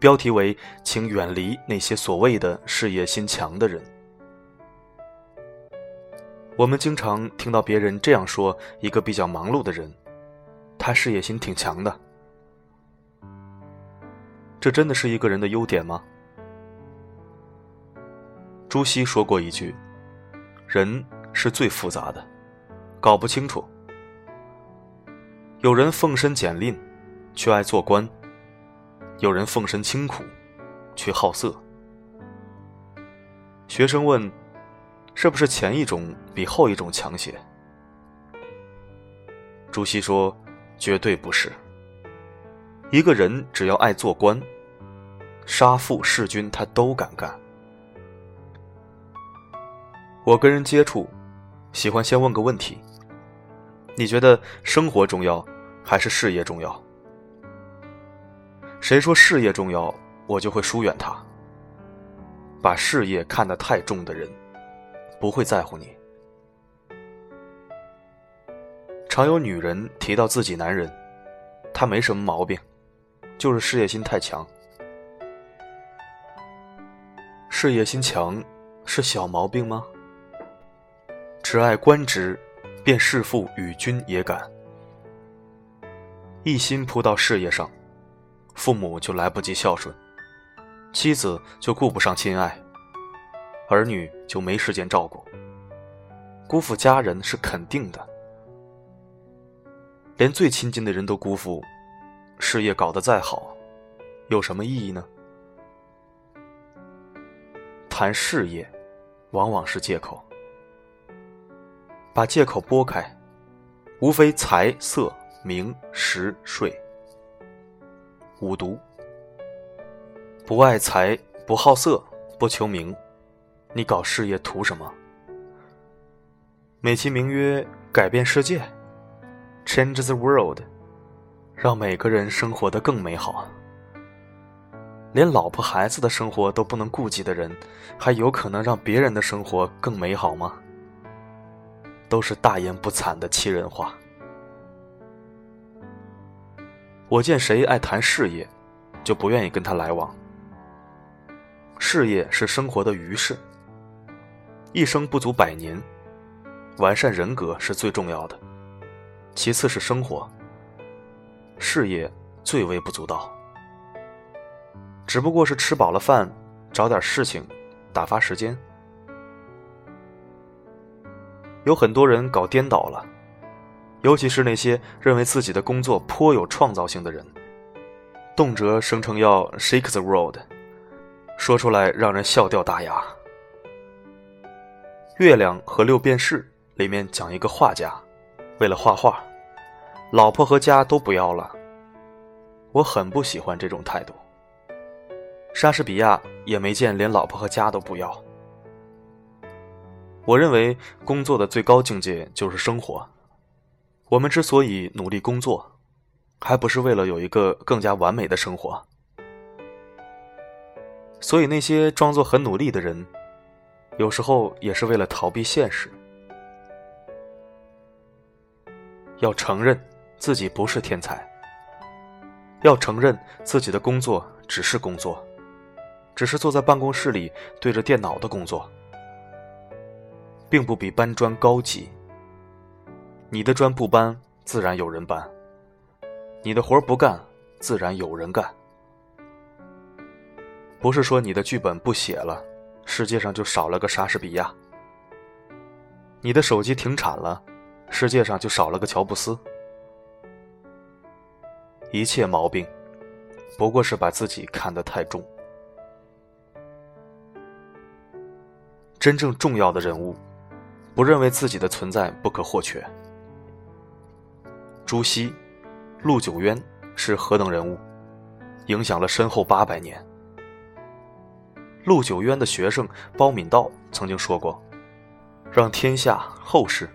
标题为“请远离那些所谓的事业心强的人”。我们经常听到别人这样说：“一个比较忙碌的人，他事业心挺强的。”这真的是一个人的优点吗？朱熹说过一句：“人是最复杂的，搞不清楚。”有人奉身简令，却爱做官。有人奉身清苦，却好色。学生问：“是不是前一种比后一种强些？”朱熹说：“绝对不是。一个人只要爱做官，杀父弑君，他都敢干。”我跟人接触，喜欢先问个问题：“你觉得生活重要，还是事业重要？”谁说事业重要，我就会疏远他。把事业看得太重的人，不会在乎你。常有女人提到自己男人，他没什么毛病，就是事业心太强。事业心强是小毛病吗？只爱官职，便弑父与君也敢，一心扑到事业上。父母就来不及孝顺，妻子就顾不上亲爱，儿女就没时间照顾。辜负家人是肯定的，连最亲近的人都辜负，事业搞得再好，有什么意义呢？谈事业，往往是借口。把借口拨开，无非财色名食睡。五毒，不爱财，不好色，不求名，你搞事业图什么？美其名曰改变世界，change the world，让每个人生活的更美好。连老婆孩子的生活都不能顾及的人，还有可能让别人的生活更美好吗？都是大言不惭的欺人话。我见谁爱谈事业，就不愿意跟他来往。事业是生活的余事，一生不足百年，完善人格是最重要的，其次是生活。事业最微不足道，只不过是吃饱了饭，找点事情打发时间。有很多人搞颠倒了。尤其是那些认为自己的工作颇有创造性的人，动辄声称要 shake the world，说出来让人笑掉大牙。《月亮和六便士》里面讲一个画家，为了画画，老婆和家都不要了。我很不喜欢这种态度。莎士比亚也没见连老婆和家都不要。我认为工作的最高境界就是生活。我们之所以努力工作，还不是为了有一个更加完美的生活？所以那些装作很努力的人，有时候也是为了逃避现实。要承认自己不是天才，要承认自己的工作只是工作，只是坐在办公室里对着电脑的工作，并不比搬砖高级。你的砖不搬，自然有人搬；你的活不干，自然有人干。不是说你的剧本不写了，世界上就少了个莎士比亚；你的手机停产了，世界上就少了个乔布斯。一切毛病，不过是把自己看得太重。真正重要的人物，不认为自己的存在不可或缺。朱熹、陆九渊是何等人物，影响了身后八百年。陆九渊的学生包敏道曾经说过：“让天下后世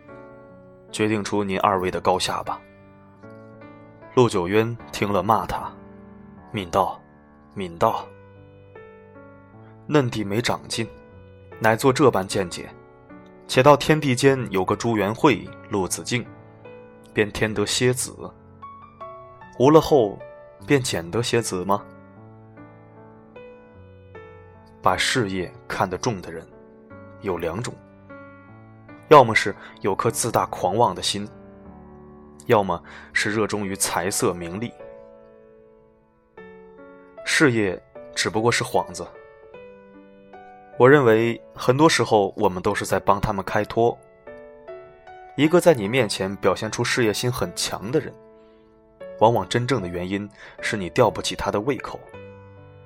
决定出您二位的高下吧。”陆九渊听了骂他：“敏道，敏道，嫩弟没长进，乃做这般见解。且到天地间有个朱元晦、陆子敬。”便添得些子，无了后，便减得些子吗？把事业看得重的人有两种，要么是有颗自大狂妄的心，要么是热衷于财色名利。事业只不过是幌子，我认为很多时候我们都是在帮他们开脱。一个在你面前表现出事业心很强的人，往往真正的原因是你吊不起他的胃口，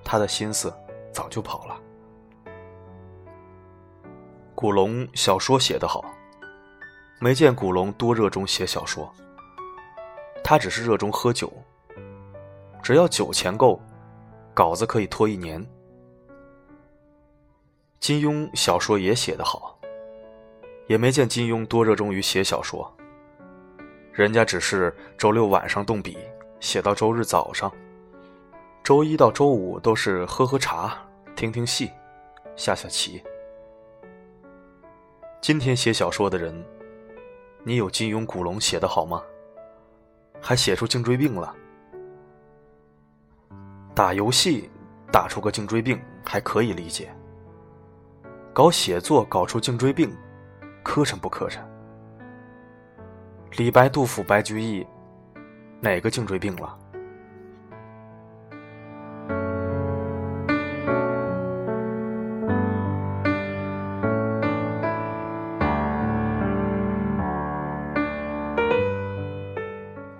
他的心思早就跑了。古龙小说写得好，没见古龙多热衷写小说，他只是热衷喝酒。只要酒钱够，稿子可以拖一年。金庸小说也写得好。也没见金庸多热衷于写小说，人家只是周六晚上动笔写到周日早上，周一到周五都是喝喝茶、听听戏、下下棋。今天写小说的人，你有金庸、古龙写的好吗？还写出颈椎病了？打游戏打出个颈椎病还可以理解，搞写作搞出颈椎病？磕碜不磕碜？李白、杜甫、白居易，哪个颈椎病了？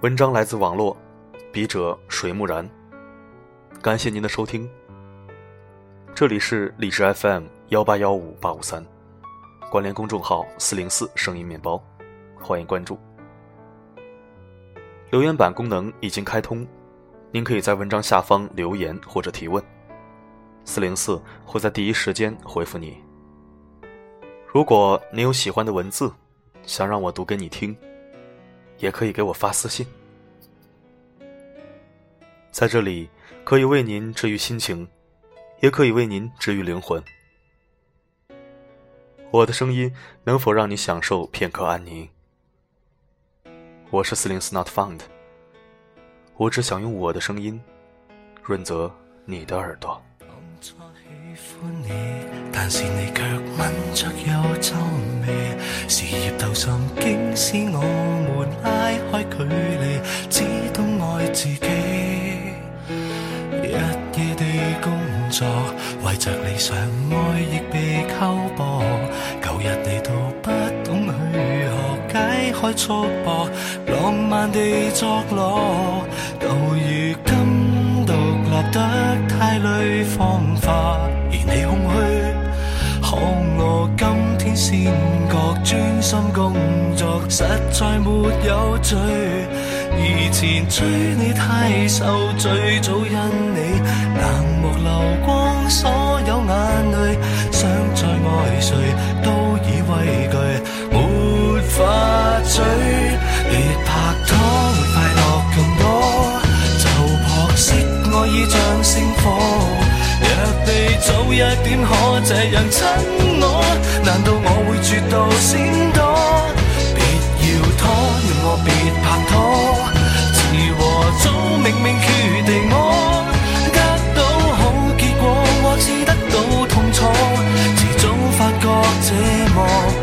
文章来自网络，笔者水木然，感谢您的收听。这里是荔枝 FM 幺八幺五八五三。关联公众号“四零四声音面包”，欢迎关注。留言板功能已经开通，您可以在文章下方留言或者提问，四零四会在第一时间回复你。如果您有喜欢的文字，想让我读给你听，也可以给我发私信。在这里，可以为您治愈心情，也可以为您治愈灵魂。我的声音能否让你享受片刻安宁？我是四零四 not found。我只想用我的声音润泽你的耳朵。怀着理想，爱亦被扣薄。旧日你都不懂去学解开束缚，浪漫地作乐。到如今独立得太累，方法而你空虚，可我今天先觉专心工作实在没有罪。以前追你太瘦，最早因你冷漠流光，所有眼泪想再爱谁都已畏惧，没法追。别拍拖会快乐更多，就扑熄爱意像星火。若你早一点可这样亲我，难道我会绝到先？早明明决定，我得到好结果，或是得到痛楚，迟早发觉这寞。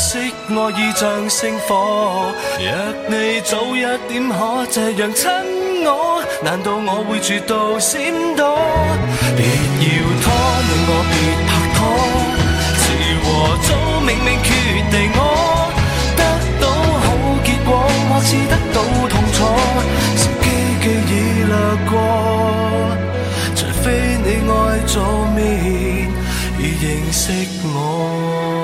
色爱已像星火，若你早一点可这样亲我，难道我会绝到闪躲？别要拖你我，别拍拖，迟和早明明决定我，得到好结果，或是得到痛楚，时机记已掠过，除非你爱左面已认识我。